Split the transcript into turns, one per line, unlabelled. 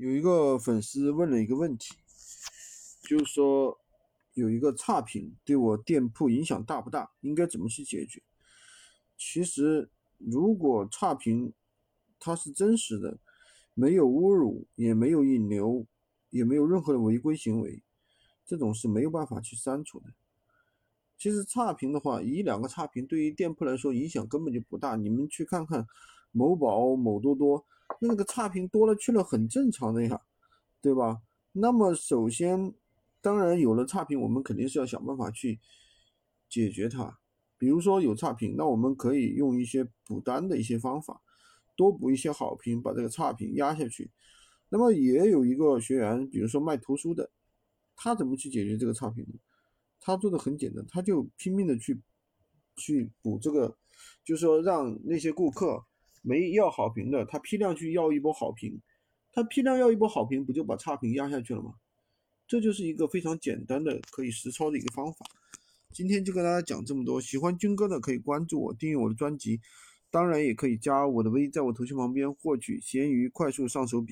有一个粉丝问了一个问题，就是说有一个差评对我店铺影响大不大？应该怎么去解决？其实，如果差评它是真实的，没有侮辱，也没有引流，也没有任何的违规行为，这种是没有办法去删除的。其实差评的话，一两个差评对于店铺来说影响根本就不大。你们去看看某宝、某多多。那个差评多了去了，很正常的呀，对吧？那么首先，当然有了差评，我们肯定是要想办法去解决它。比如说有差评，那我们可以用一些补单的一些方法，多补一些好评，把这个差评压下去。那么也有一个学员，比如说卖图书的，他怎么去解决这个差评呢？他做的很简单，他就拼命的去去补这个，就是说让那些顾客。没要好评的，他批量去要一波好评，他批量要一波好评，不就把差评压下去了吗？这就是一个非常简单的可以实操的一个方法。今天就跟大家讲这么多，喜欢军哥的可以关注我，订阅我的专辑，当然也可以加我的微，在我头像旁边获取闲鱼快速上手笔。